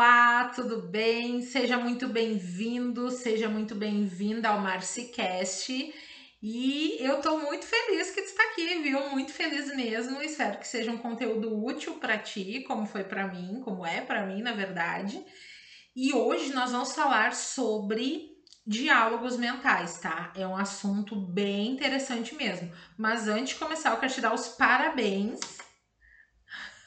Olá, tudo bem? Seja muito bem-vindo, seja muito bem-vinda ao MarciCast. E eu tô muito feliz que tu está aqui, viu? Muito feliz mesmo. Espero que seja um conteúdo útil para ti, como foi para mim, como é para mim, na verdade. E hoje nós vamos falar sobre diálogos mentais, tá? É um assunto bem interessante mesmo. Mas antes de começar, eu quero te dar os parabéns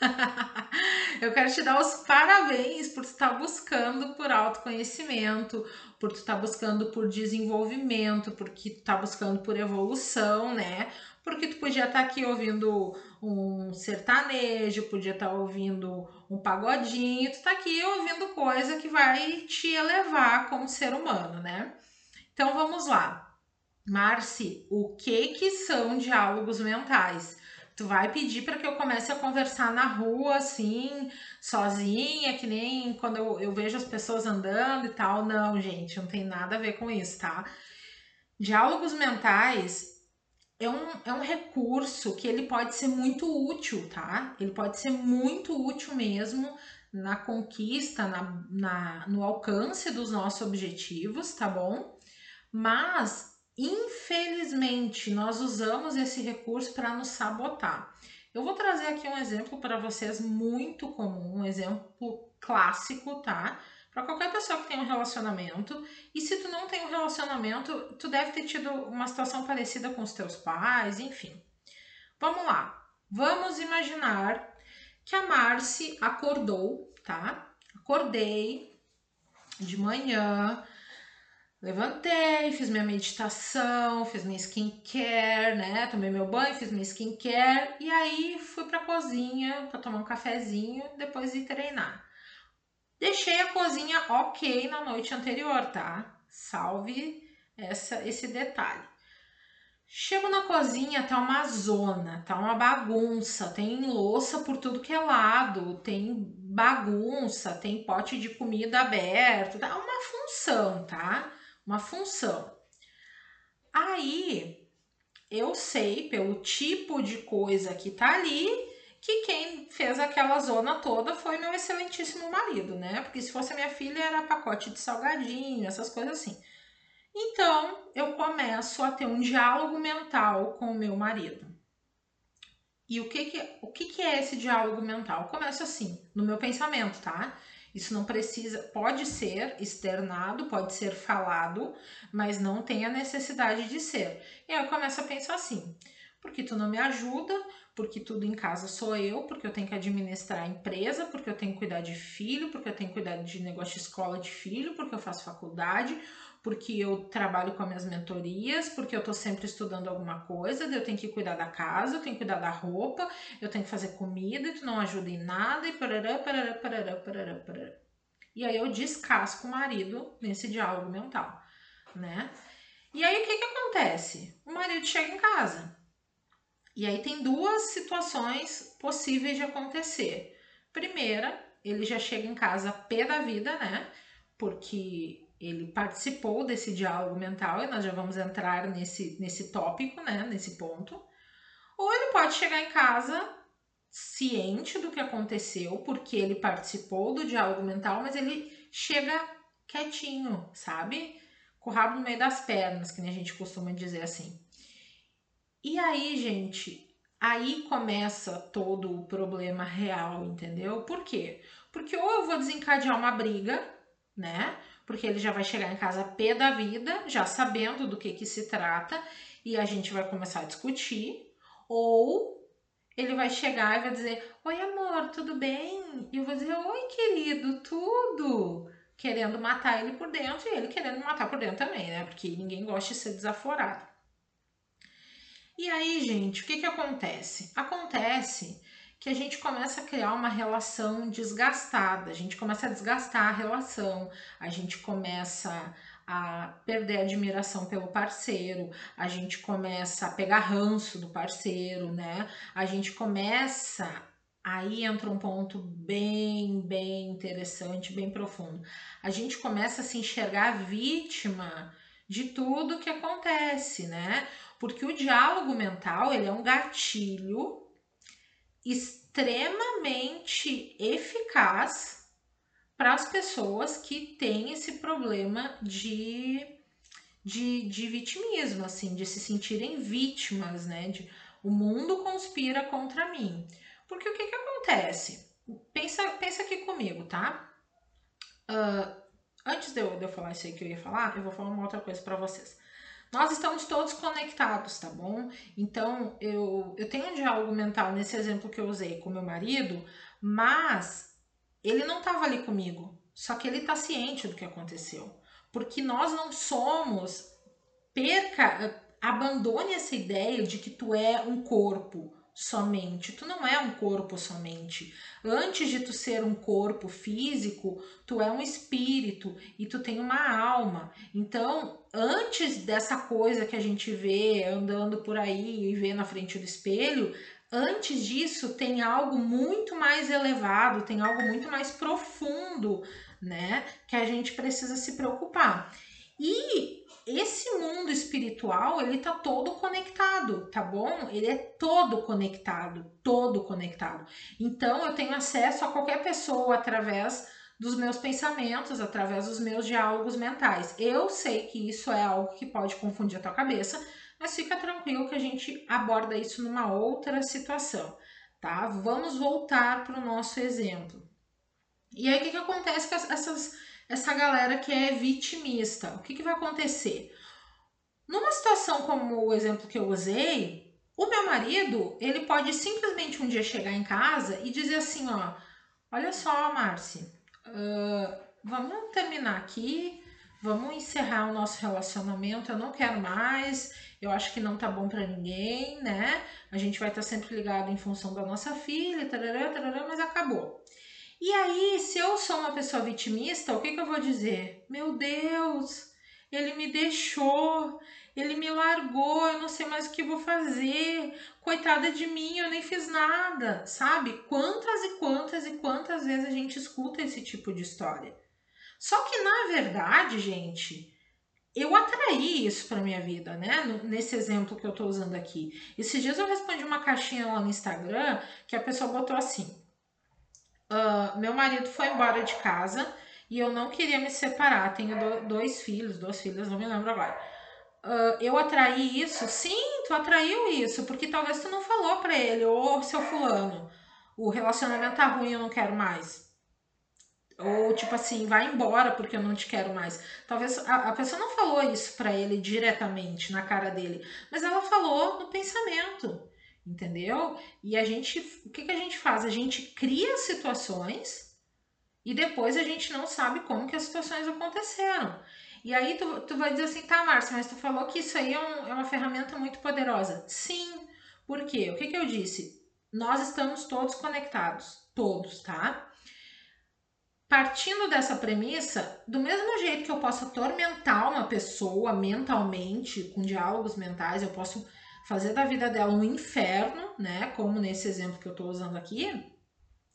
eu quero te dar os parabéns por estar tá buscando por autoconhecimento, por tu estar tá buscando por desenvolvimento, porque tu tá buscando por evolução, né? Porque tu podia estar tá aqui ouvindo um sertanejo, podia estar ouvindo um pagodinho, tu tá aqui ouvindo coisa que vai te elevar como ser humano, né? Então vamos lá. Marci, o que que são diálogos mentais? Tu vai pedir para que eu comece a conversar na rua, assim, sozinha, que nem quando eu, eu vejo as pessoas andando e tal. Não, gente, não tem nada a ver com isso, tá? Diálogos mentais é um, é um recurso que ele pode ser muito útil, tá? Ele pode ser muito útil mesmo na conquista, na, na, no alcance dos nossos objetivos, tá bom? Mas Infelizmente, nós usamos esse recurso para nos sabotar. Eu vou trazer aqui um exemplo para vocês muito comum, um exemplo clássico, tá? Para qualquer pessoa que tem um relacionamento. E se tu não tem um relacionamento, tu deve ter tido uma situação parecida com os teus pais, enfim. Vamos lá. Vamos imaginar que a Marci acordou, tá? Acordei de manhã, Levantei, fiz minha meditação, fiz minha skincare, né? Tomei meu banho, fiz minha skincare e aí fui pra cozinha para tomar um cafezinho, depois ir treinar. Deixei a cozinha ok na noite anterior, tá? Salve essa, esse detalhe. Chego na cozinha, tá uma zona, tá uma bagunça, tem louça por tudo que é lado, tem bagunça, tem pote de comida aberto, tá uma função, tá? Uma função. Aí eu sei pelo tipo de coisa que tá ali que quem fez aquela zona toda foi meu excelentíssimo marido, né? Porque se fosse minha filha era pacote de salgadinho, essas coisas assim. Então eu começo a ter um diálogo mental com o meu marido. E o que que, o que, que é esse diálogo mental? Começa assim, no meu pensamento, tá? Isso não precisa, pode ser externado, pode ser falado, mas não tem a necessidade de ser. E aí eu começo a pensar assim: porque tu não me ajuda, porque tudo em casa sou eu, porque eu tenho que administrar a empresa, porque eu tenho que cuidar de filho, porque eu tenho que cuidar de negócio de escola de filho, porque eu faço faculdade, porque eu trabalho com as minhas mentorias, porque eu tô sempre estudando alguma coisa, eu tenho que cuidar da casa, eu tenho que cuidar da roupa, eu tenho que fazer comida e tu não ajuda em nada e parará, parará, parará, parará, parará. E aí eu descasco o marido nesse diálogo mental, né? E aí o que que acontece? O marido chega em casa. E aí tem duas situações possíveis de acontecer. Primeira, ele já chega em casa pé da vida, né? Porque ele participou desse diálogo mental e nós já vamos entrar nesse, nesse tópico, né, nesse ponto. Ou ele pode chegar em casa ciente do que aconteceu, porque ele participou do diálogo mental, mas ele chega quietinho, sabe? Com o rabo no meio das pernas, que a gente costuma dizer assim. E aí, gente, aí começa todo o problema real, entendeu? Por quê? Porque ou eu vou desencadear uma briga, né? Porque ele já vai chegar em casa pé da vida, já sabendo do que, que se trata, e a gente vai começar a discutir, ou ele vai chegar e vai dizer: Oi, amor, tudo bem? E eu vou dizer: Oi, querido, tudo. Querendo matar ele por dentro e ele querendo matar por dentro também, né? Porque ninguém gosta de ser desaforado. E aí, gente, o que que acontece? Acontece que a gente começa a criar uma relação desgastada, a gente começa a desgastar a relação, a gente começa a perder a admiração pelo parceiro, a gente começa a pegar ranço do parceiro, né? A gente começa aí entra um ponto bem, bem interessante, bem profundo. A gente começa a se enxergar vítima de tudo que acontece, né? Porque o diálogo mental, ele é um gatilho extremamente eficaz para as pessoas que têm esse problema de, de, de vitimismo, assim, de se sentirem vítimas, né? De, o mundo conspira contra mim. Porque o que, que acontece? Pensa, pensa aqui comigo, tá? Uh, antes de eu, de eu falar isso aí que eu ia falar, eu vou falar uma outra coisa para vocês. Nós estamos todos conectados, tá bom? Então, eu, eu tenho um diálogo mental nesse exemplo que eu usei com meu marido, mas ele não estava ali comigo, só que ele está ciente do que aconteceu. Porque nós não somos, perca, abandone essa ideia de que tu é um corpo somente. Tu não é um corpo somente. Antes de tu ser um corpo físico, tu é um espírito e tu tem uma alma. Então, antes dessa coisa que a gente vê andando por aí e vê na frente do espelho, antes disso tem algo muito mais elevado, tem algo muito mais profundo, né, que a gente precisa se preocupar. E esse mundo espiritual, ele tá todo conectado, tá bom? Ele é todo conectado, todo conectado. Então eu tenho acesso a qualquer pessoa através dos meus pensamentos, através dos meus diálogos mentais. Eu sei que isso é algo que pode confundir a tua cabeça, mas fica tranquilo que a gente aborda isso numa outra situação, tá? Vamos voltar para o nosso exemplo. E aí o que, que acontece com essas essa galera que é vitimista. O que, que vai acontecer? Numa situação como o exemplo que eu usei, o meu marido, ele pode simplesmente um dia chegar em casa e dizer assim, ó, olha só, Márcia, vamos terminar aqui, vamos encerrar o nosso relacionamento, eu não quero mais, eu acho que não tá bom para ninguém, né? A gente vai estar tá sempre ligado em função da nossa filha, tarará, tarará, mas acabou. E aí, se eu sou uma pessoa vitimista, o que, que eu vou dizer? Meu Deus, ele me deixou, ele me largou, eu não sei mais o que vou fazer. Coitada de mim, eu nem fiz nada, sabe? Quantas e quantas e quantas vezes a gente escuta esse tipo de história. Só que na verdade, gente, eu atraí isso para minha vida, né? Nesse exemplo que eu tô usando aqui. Esses dias eu respondi uma caixinha lá no Instagram que a pessoa botou assim: uh, meu marido foi embora de casa e eu não queria me separar. Tenho do, dois filhos, duas filhas, não me lembro agora. Uh, eu atraí isso? Sim, tu atraiu isso, porque talvez tu não falou para ele, ô seu fulano, o relacionamento tá ruim, eu não quero mais. Ou tipo assim, vai embora porque eu não te quero mais. Talvez a, a pessoa não falou isso para ele diretamente na cara dele, mas ela falou no pensamento entendeu? E a gente, o que, que a gente faz? A gente cria situações e depois a gente não sabe como que as situações aconteceram. E aí tu, tu vai dizer assim, tá, Márcia, mas tu falou que isso aí é, um, é uma ferramenta muito poderosa. Sim, por quê? O que, que eu disse? Nós estamos todos conectados, todos, tá? Partindo dessa premissa, do mesmo jeito que eu posso atormentar uma pessoa mentalmente, com diálogos mentais, eu posso fazer da vida dela um inferno, né? Como nesse exemplo que eu estou usando aqui,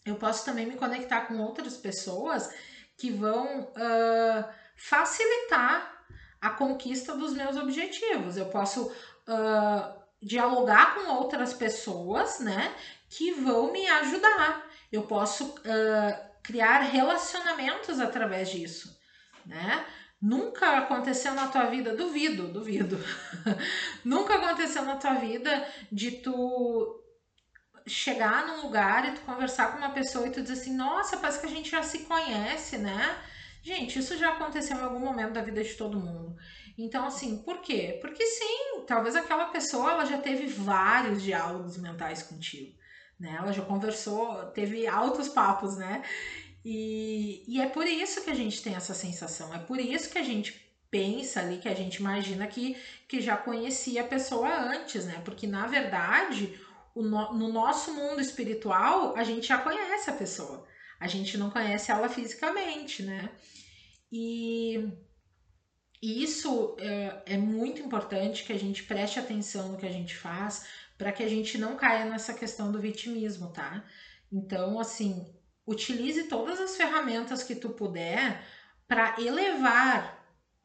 eu posso também me conectar com outras pessoas que vão uh, facilitar a conquista dos meus objetivos. Eu posso uh, dialogar com outras pessoas, né? Que vão me ajudar. Eu posso uh, criar relacionamentos através disso, né? Nunca aconteceu na tua vida, duvido, duvido. Nunca aconteceu na tua vida de tu chegar num lugar e tu conversar com uma pessoa e tu dizer assim: "Nossa, parece que a gente já se conhece, né?" Gente, isso já aconteceu em algum momento da vida de todo mundo. Então, assim, por quê? Porque sim, talvez aquela pessoa ela já teve vários diálogos mentais contigo, né? Ela já conversou, teve altos papos, né? E, e é por isso que a gente tem essa sensação, é por isso que a gente pensa ali, que a gente imagina que, que já conhecia a pessoa antes, né? Porque na verdade, no, no nosso mundo espiritual, a gente já conhece a pessoa, a gente não conhece ela fisicamente, né? E isso é, é muito importante que a gente preste atenção no que a gente faz para que a gente não caia nessa questão do vitimismo, tá? Então, assim, utilize todas as ferramentas que tu puder para elevar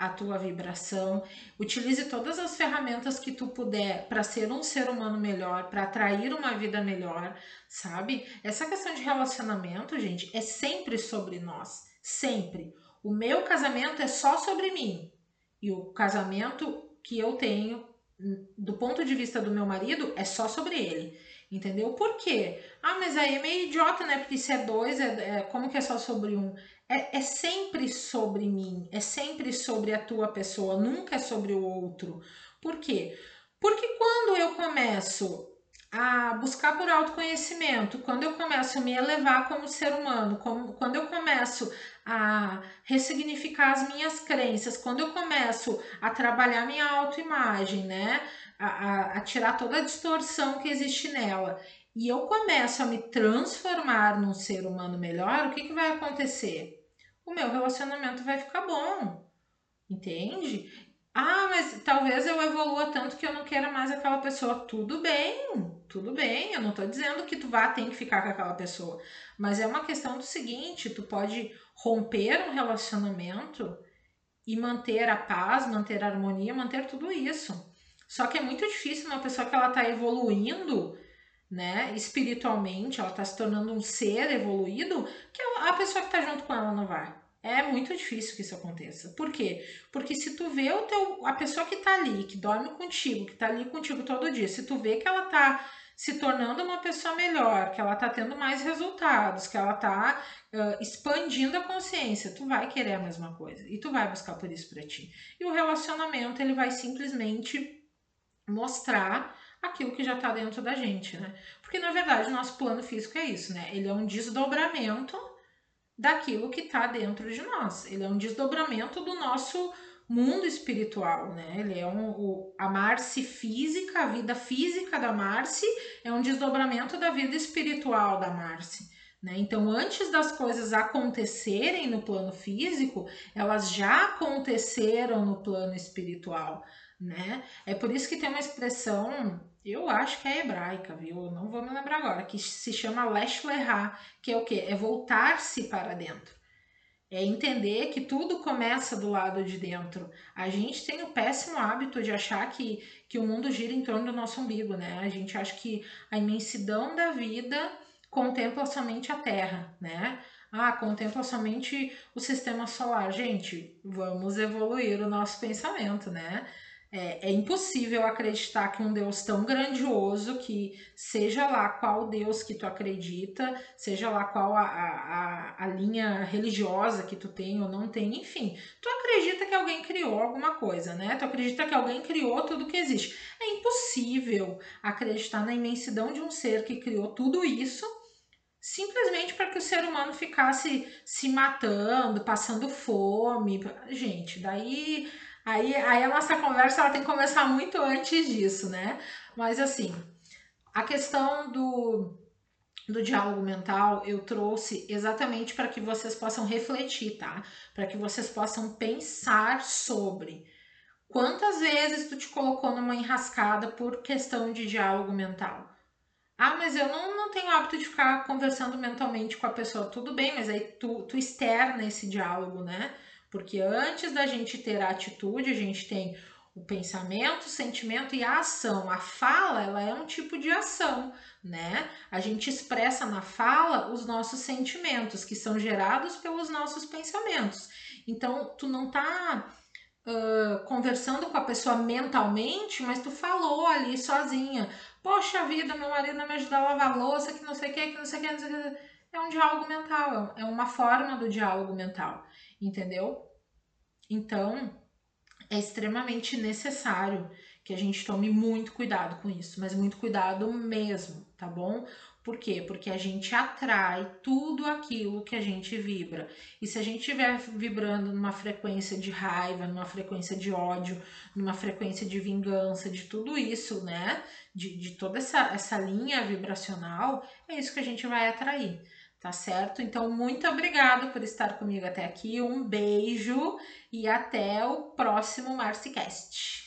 a tua vibração, utilize todas as ferramentas que tu puder para ser um ser humano melhor, para atrair uma vida melhor, sabe? Essa questão de relacionamento, gente, é sempre sobre nós. Sempre. O meu casamento é só sobre mim. E o casamento que eu tenho, do ponto de vista do meu marido, é só sobre ele. Entendeu? Por quê? Ah, mas aí é meio idiota, né? Porque se é dois, é, é como que é só sobre um? É, é sempre sobre mim, é sempre sobre a tua pessoa, nunca é sobre o outro. Por quê? Porque quando eu começo a buscar por autoconhecimento, quando eu começo a me elevar como ser humano, como, quando eu começo a ressignificar as minhas crenças, quando eu começo a trabalhar minha autoimagem, né? A, a, a tirar toda a distorção que existe nela e eu começo a me transformar num ser humano melhor, o que, que vai acontecer? O meu relacionamento vai ficar bom, entende? Ah, mas talvez eu evolua tanto que eu não queira mais aquela pessoa. Tudo bem, tudo bem. Eu não tô dizendo que tu vá ter que ficar com aquela pessoa. Mas é uma questão do seguinte: tu pode romper um relacionamento e manter a paz, manter a harmonia, manter tudo isso. Só que é muito difícil uma pessoa que ela tá evoluindo, né, espiritualmente, ela tá se tornando um ser evoluído, que a pessoa que tá junto com ela não vai. É muito difícil que isso aconteça. Por quê? Porque se tu vê o teu, a pessoa que tá ali, que dorme contigo, que tá ali contigo todo dia, se tu vê que ela tá se tornando uma pessoa melhor, que ela tá tendo mais resultados, que ela tá uh, expandindo a consciência, tu vai querer a mesma coisa e tu vai buscar por isso para ti. E o relacionamento ele vai simplesmente mostrar aquilo que já tá dentro da gente, né? Porque na verdade o nosso plano físico é isso, né? Ele é um desdobramento daquilo que está dentro de nós. Ele é um desdobramento do nosso mundo espiritual, né? Ele é um, o, a Marce física, a vida física da Marce é um desdobramento da vida espiritual da Marce. Né? Então, antes das coisas acontecerem no plano físico, elas já aconteceram no plano espiritual. Né? É por isso que tem uma expressão eu acho que é hebraica, viu? Não vou me lembrar agora, que se chama Lesh Lehá, que é o quê? É voltar-se para dentro. É entender que tudo começa do lado de dentro. A gente tem o péssimo hábito de achar que, que o mundo gira em torno do nosso umbigo, né? A gente acha que a imensidão da vida contempla somente a Terra, né? Ah, contempla somente o sistema solar. Gente, vamos evoluir o nosso pensamento, né? É, é, impossível acreditar que um Deus tão grandioso, que seja lá qual Deus que tu acredita, seja lá qual a, a, a linha religiosa que tu tem ou não tem, enfim, tu acredita que alguém criou alguma coisa, né? Tu acredita que alguém criou tudo que existe. É impossível acreditar na imensidão de um ser que criou tudo isso simplesmente para que o ser humano ficasse se matando, passando fome. Gente, daí Aí, aí a nossa conversa ela tem que começar muito antes disso, né? Mas assim, a questão do, do diálogo mental eu trouxe exatamente para que vocês possam refletir, tá? Para que vocês possam pensar sobre quantas vezes tu te colocou numa enrascada por questão de diálogo mental. Ah, mas eu não, não tenho hábito de ficar conversando mentalmente com a pessoa. Tudo bem, mas aí tu, tu externa esse diálogo, né? Porque antes da gente ter a atitude, a gente tem o pensamento, o sentimento e a ação. A fala, ela é um tipo de ação, né? A gente expressa na fala os nossos sentimentos, que são gerados pelos nossos pensamentos. Então, tu não tá uh, conversando com a pessoa mentalmente, mas tu falou ali sozinha. Poxa vida, meu marido não me ajudou a lavar louça, que não sei o que, que não sei que, não sei o que. É um diálogo mental, é uma forma do diálogo mental entendeu? Então, é extremamente necessário que a gente tome muito cuidado com isso, mas muito cuidado mesmo, tá bom? Por quê? Porque a gente atrai tudo aquilo que a gente vibra. E se a gente estiver vibrando numa frequência de raiva, numa frequência de ódio, numa frequência de vingança, de tudo isso, né? De, de toda essa, essa linha vibracional, é isso que a gente vai atrair tá certo? Então, muito obrigada por estar comigo até aqui. Um beijo e até o próximo Marcicast.